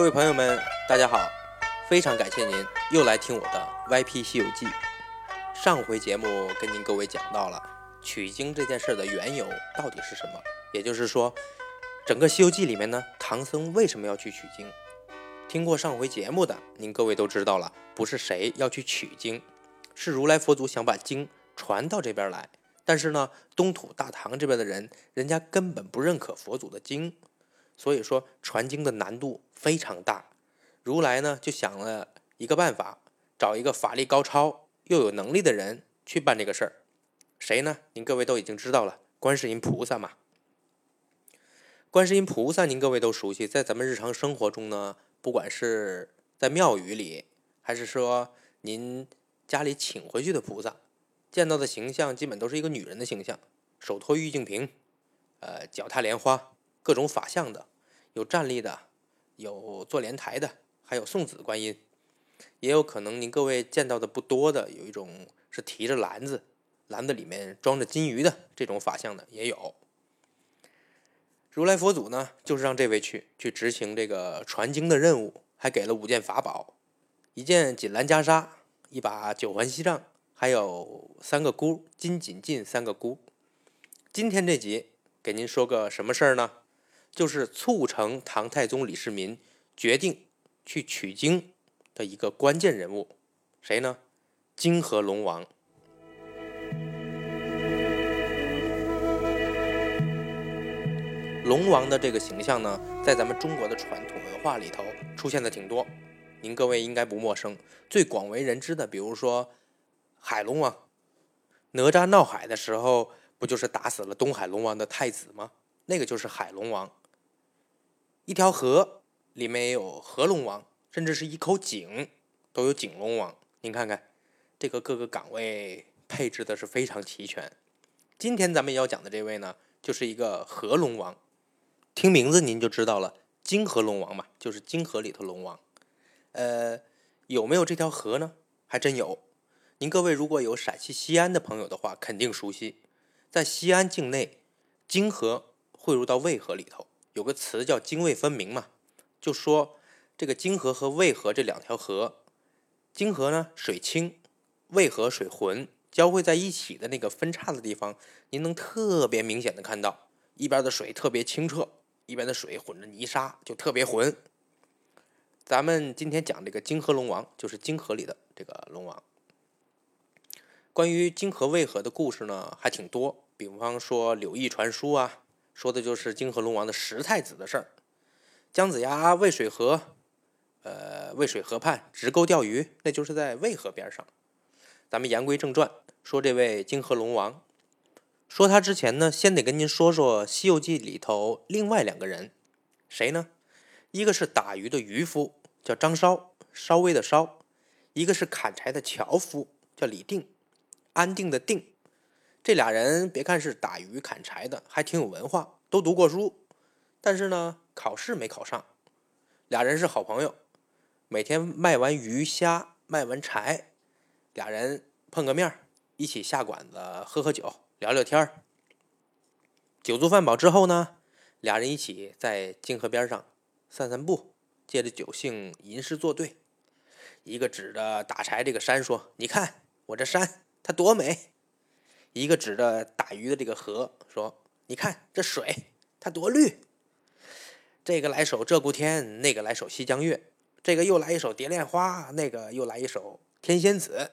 各位朋友们，大家好！非常感谢您又来听我的《YP 西游记》。上回节目跟您各位讲到了取经这件事的缘由到底是什么，也就是说，整个《西游记》里面呢，唐僧为什么要去取经？听过上回节目的您各位都知道了，不是谁要去取经，是如来佛祖想把经传到这边来。但是呢，东土大唐这边的人，人家根本不认可佛祖的经。所以说传经的难度非常大，如来呢就想了一个办法，找一个法力高超又有能力的人去办这个事儿。谁呢？您各位都已经知道了，观世音菩萨嘛。观世音菩萨您各位都熟悉，在咱们日常生活中呢，不管是在庙宇里，还是说您家里请回去的菩萨，见到的形象基本都是一个女人的形象，手托玉净瓶，呃，脚踏莲花，各种法相的。有站立的，有坐莲台的，还有送子观音，也有可能您各位见到的不多的，有一种是提着篮子，篮子里面装着金鱼的这种法相的也有。如来佛祖呢，就是让这位去去执行这个传经的任务，还给了五件法宝：一件锦兰袈裟，一把九环锡杖，还有三个箍金锦进三个箍。今天这集给您说个什么事儿呢？就是促成唐太宗李世民决定去取经的一个关键人物，谁呢？泾河龙王。龙王的这个形象呢，在咱们中国的传统文化里头出现的挺多，您各位应该不陌生。最广为人知的，比如说海龙王，哪吒闹海的时候，不就是打死了东海龙王的太子吗？那个就是海龙王。一条河里面也有河龙王，甚至是一口井都有井龙王。您看看，这个各个岗位配置的是非常齐全。今天咱们要讲的这位呢，就是一个河龙王。听名字您就知道了，泾河龙王嘛，就是泾河里头龙王。呃，有没有这条河呢？还真有。您各位如果有陕西西安的朋友的话，肯定熟悉，在西安境内，泾河汇入到渭河里头。有个词叫泾渭分明嘛，就说这个泾河和渭河这两条河，泾河呢水清，渭河水浑，交汇在一起的那个分叉的地方，您能特别明显的看到，一边的水特别清澈，一边的水混着泥沙，就特别浑。咱们今天讲这个泾河龙王，就是泾河里的这个龙王。关于泾河渭河的故事呢，还挺多，比方说柳毅传书啊。说的就是泾河龙王的十太子的事儿。姜子牙渭水河，呃，渭水河畔直钩钓鱼，那就是在渭河边上。咱们言归正传，说这位泾河龙王。说他之前呢，先得跟您说说《西游记》里头另外两个人，谁呢？一个是打鱼的渔夫，叫张稍，稍微的稍；一个是砍柴的樵夫，叫李定，安定的定。这俩人别看是打鱼砍柴的，还挺有文化，都读过书，但是呢，考试没考上。俩人是好朋友，每天卖完鱼虾，卖完柴，俩人碰个面一起下馆子喝喝酒，聊聊天。酒足饭饱之后呢，俩人一起在泾河边上散散步，借着酒兴吟诗作对。一个指着打柴这个山说：“你看我这山，它多美。”一个指着打鱼的这个河说：“你看这水，它多绿。”这个来首《鹧鸪天》，那个来首《西江月》，这个又来一首《蝶恋花》，那个又来一首《天仙子》。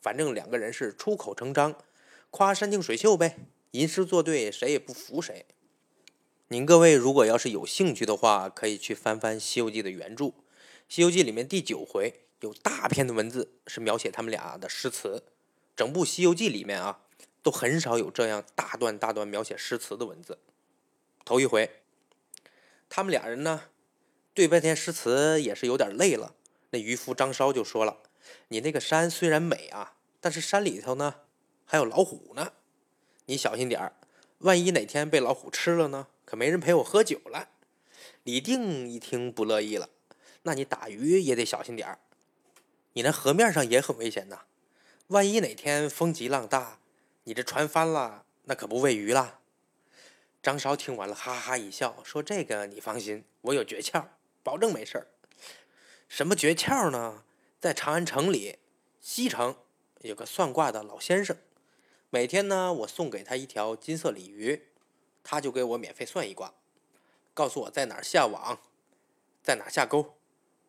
反正两个人是出口成章，夸山清水秀呗，吟诗作对，谁也不服谁。您各位如果要是有兴趣的话，可以去翻翻《西游记》的原著，《西游记》里面第九回有大片的文字是描写他们俩的诗词。整部《西游记》里面啊。都很少有这样大段大段描写诗词的文字。头一回，他们俩人呢对半天诗词也是有点累了。那渔夫张稍就说了：“你那个山虽然美啊，但是山里头呢还有老虎呢，你小心点儿，万一哪天被老虎吃了呢，可没人陪我喝酒了。”李定一听不乐意了：“那你打鱼也得小心点儿，你那河面上也很危险呐，万一哪天风急浪大。”你这船翻了，那可不喂鱼了。张韶听完了，哈哈一笑，说：“这个你放心，我有诀窍，保证没事儿。”什么诀窍呢？在长安城里西城有个算卦的老先生，每天呢，我送给他一条金色鲤鱼，他就给我免费算一卦，告诉我在哪儿下网，在哪儿下钩，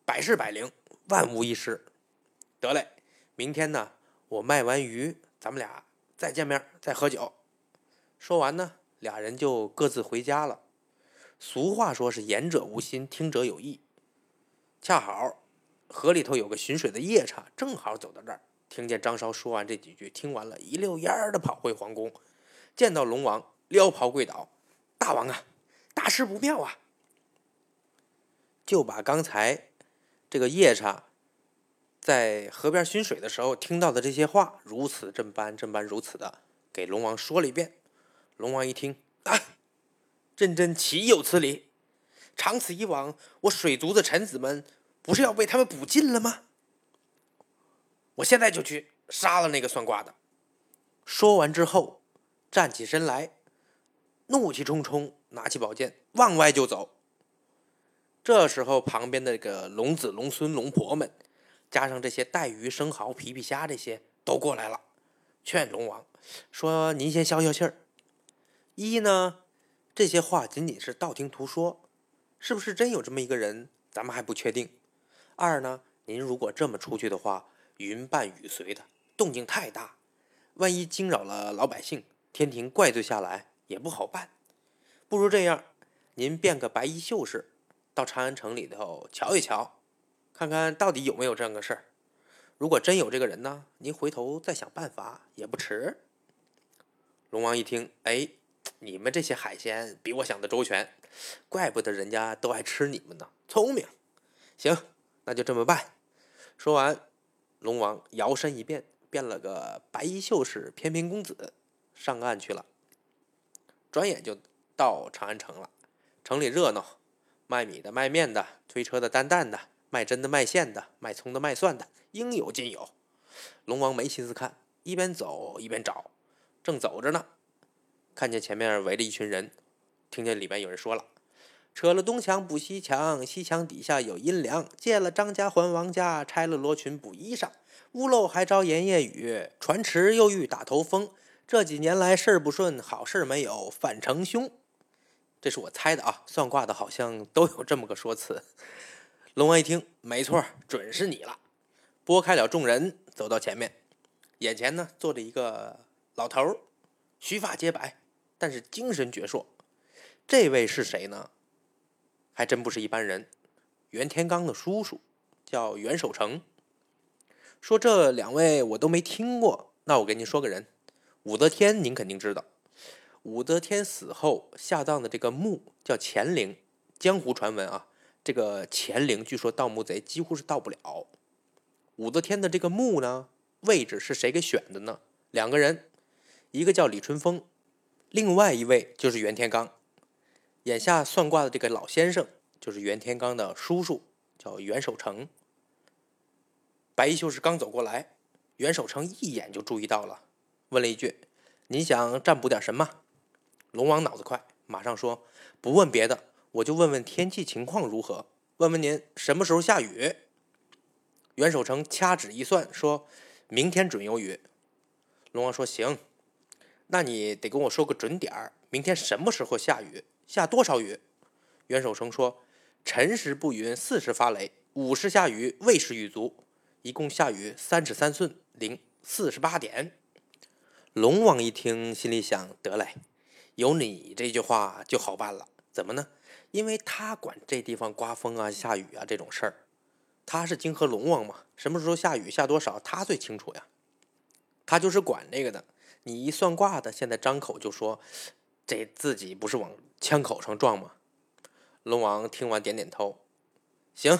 百试百灵，万无一失。得嘞，明天呢，我卖完鱼，咱们俩再见面，再喝酒。说完呢，俩人就各自回家了。俗话说是言者无心，听者有意。恰好河里头有个巡水的夜叉，正好走到这儿，听见张绍说完这几句，听完了一溜烟儿的跑回皇宫，见到龙王，撩袍跪倒：“大王啊，大事不妙啊！”就把刚才这个夜叉在河边巡水的时候听到的这些话，如此这般这般如此的给龙王说了一遍。龙王一听啊，真真岂有此理！长此以往，我水族的臣子们不是要被他们捕尽了吗？我现在就去杀了那个算卦的。说完之后，站起身来，怒气冲冲，拿起宝剑往外就走。这时候，旁边的这个龙子、龙孙、龙婆们，加上这些带鱼、生蚝、皮皮虾这些都过来了，劝龙王说：“您先消消气儿。一呢，这些话仅仅是道听途说。”是不是真有这么一个人？咱们还不确定。二呢，您如果这么出去的话，云伴雨随的，动静太大，万一惊扰了老百姓，天庭怪罪下来也不好办。不如这样，您变个白衣秀士，到长安城里头瞧一瞧，看看到底有没有这样个事儿。如果真有这个人呢，您回头再想办法也不迟。龙王一听，哎。你们这些海鲜比我想的周全，怪不得人家都爱吃你们呢。聪明，行，那就这么办。说完，龙王摇身一变，变了个白衣秀士、翩翩公子，上岸去了。转眼就到长安城了。城里热闹，卖米的、卖面的、推车的、担担的、卖针的、卖线的、卖葱的、卖蒜的，应有尽有。龙王没心思看，一边走一边找，正走着呢。看见前面围着一群人，听见里面有人说了：“扯了东墙补西墙，西墙底下有阴凉；借了张家还王家，拆了罗裙补衣裳。屋漏还遭连夜雨，船迟又遇打头风。这几年来事儿不顺，好事没有，反成凶。”这是我猜的啊，算卦的好像都有这么个说辞。龙王一听，没错，准是你了。拨开了众人，走到前面，眼前呢坐着一个老头儿，须发皆白。但是精神矍铄，这位是谁呢？还真不是一般人，袁天罡的叔叔叫袁守诚。说这两位我都没听过，那我给您说个人，武则天您肯定知道。武则天死后下葬的这个墓叫乾陵，江湖传闻啊，这个乾陵据说盗墓贼几乎是盗不了。武则天的这个墓呢，位置是谁给选的呢？两个人，一个叫李春风。另外一位就是袁天罡，眼下算卦的这个老先生就是袁天罡的叔叔，叫袁守诚。白衣秀士刚走过来，袁守诚一眼就注意到了，问了一句：“你想占卜点什么？”龙王脑子快，马上说：“不问别的，我就问问天气情况如何，问问您什么时候下雨。”袁守诚掐指一算，说明天准有雨。龙王说：“行。”那你得跟我说个准点儿，明天什么时候下雨，下多少雨？袁守诚说：辰时不云，巳时发雷，午时下雨，未时雨足，一共下雨三尺三寸零四十八点。龙王一听，心里想：得嘞，有你这句话就好办了。怎么呢？因为他管这地方刮风啊、下雨啊这种事儿，他是泾河龙王嘛，什么时候下雨下多少，他最清楚呀。他就是管这个的。你一算卦的，现在张口就说，这自己不是往枪口上撞吗？龙王听完点点头，行，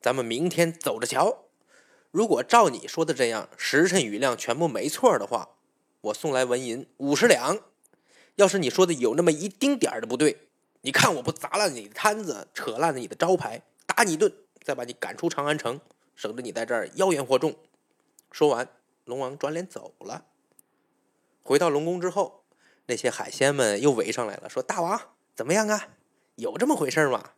咱们明天走着瞧。如果照你说的这样，时辰雨量全部没错的话，我送来纹银五十两。要是你说的有那么一丁点儿的不对，你看我不砸烂你的摊子，扯烂了你的招牌，打你一顿，再把你赶出长安城，省得你在这儿妖言惑众。说完，龙王转脸走了。回到龙宫之后，那些海鲜们又围上来了，说：“大王怎么样啊？有这么回事吗？”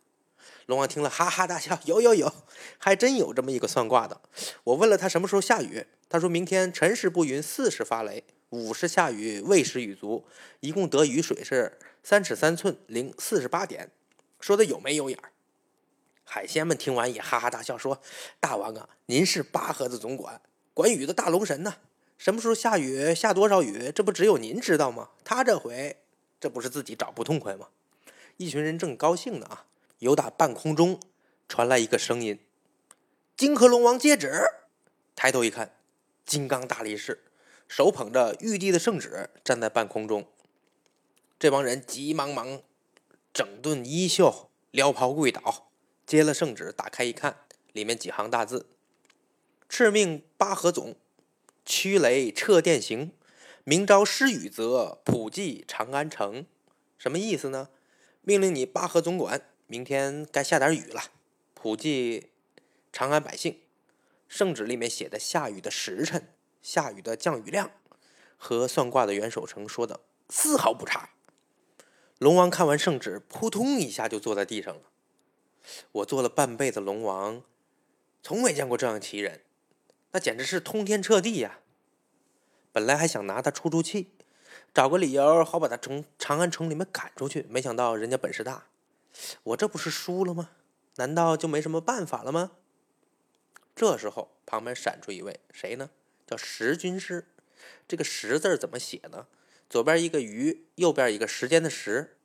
龙王听了哈哈大笑：“有有有，还真有这么一个算卦的。我问了他什么时候下雨，他说明天辰时不云，巳时发雷，午时下雨，未时雨足，一共得雨水是三尺三寸零四十八点。说的有没有眼儿？”海鲜们听完也哈哈大笑，说：“大王啊，您是八河子总管，管雨的大龙神呢。什么时候下雨，下多少雨，这不只有您知道吗？他这回这不是自己找不痛快吗？”一群人正高兴呢啊，由打半空中传来一个声音：“金河龙王接旨。”抬头一看，金刚大力士手捧着玉帝的圣旨站在半空中。这帮人急忙忙整顿衣袖，撩袍跪倒。接了圣旨，打开一看，里面几行大字：“敕命八河总，驱雷掣电行，明朝施雨则普济长安城。”什么意思呢？命令你八河总管，明天该下点雨了，普济长安百姓。圣旨里面写的下雨的时辰、下雨的降雨量，和算卦的袁守诚说的丝毫不差。龙王看完圣旨，扑通一下就坐在地上了。我做了半辈子龙王，从没见过这样奇人，那简直是通天彻地呀！本来还想拿他出出气，找个理由好把他从长安城里面赶出去，没想到人家本事大，我这不是输了吗？难道就没什么办法了吗？这时候旁边闪出一位，谁呢？叫时军师。这个“时”字怎么写呢？左边一个“鱼”，右边一个时间的“时”，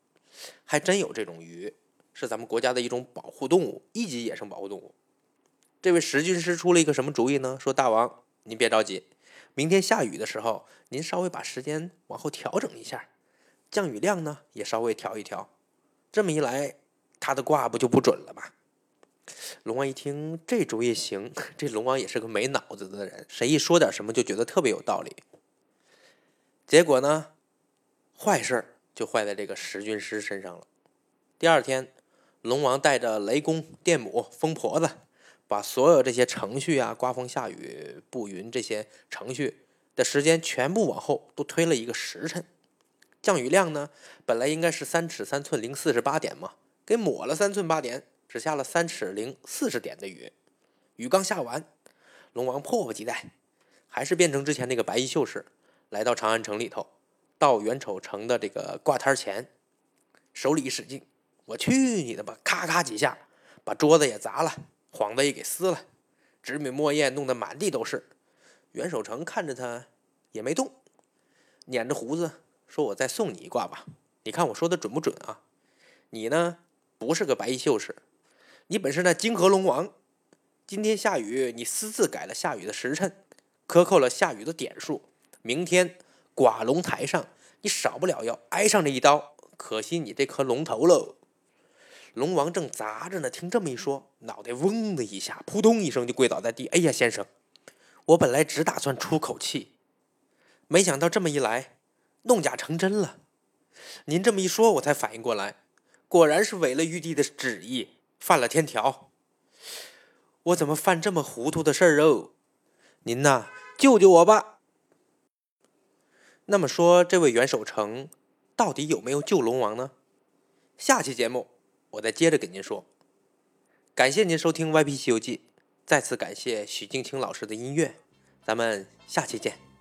还真有这种鱼。是咱们国家的一种保护动物，一级野生保护动物。这位石军师出了一个什么主意呢？说大王，您别着急，明天下雨的时候，您稍微把时间往后调整一下，降雨量呢也稍微调一调。这么一来，他的卦不就不准了吗？龙王一听这主意行，这龙王也是个没脑子的人，谁一说点什么就觉得特别有道理。结果呢，坏事就坏在这个石军师身上了。第二天。龙王带着雷公、电母、疯婆子，把所有这些程序啊，刮风下雨、布云这些程序的时间全部往后都推了一个时辰。降雨量呢，本来应该是三尺三寸零四十八点嘛，给抹了三寸八点，只下了三尺零四十点的雨。雨刚下完，龙王迫不及待，还是变成之前那个白衣秀士，来到长安城里头，到袁丑城的这个挂摊前，手里一使劲。我去你的吧！咔咔几下，把桌子也砸了，幌子也给撕了，纸笔墨砚弄得满地都是。袁守诚看着他也没动，捻着胡子说：“我再送你一卦吧，你看我说的准不准啊？你呢，不是个白衣秀士，你本是那金河龙王。今天下雨，你私自改了下雨的时辰，克扣了下雨的点数。明天寡龙台上，你少不了要挨上这一刀。可惜你这颗龙头喽。”龙王正砸着呢，听这么一说，脑袋嗡的一下，扑通一声就跪倒在地。哎呀，先生，我本来只打算出口气，没想到这么一来，弄假成真了。您这么一说，我才反应过来，果然是违了玉帝的旨意，犯了天条。我怎么犯这么糊涂的事儿哦？您呐，救救我吧！那么说，这位袁守诚到底有没有救龙王呢？下期节目。我再接着给您说，感谢您收听《歪批西游记》，再次感谢许镜清老师的音乐，咱们下期见。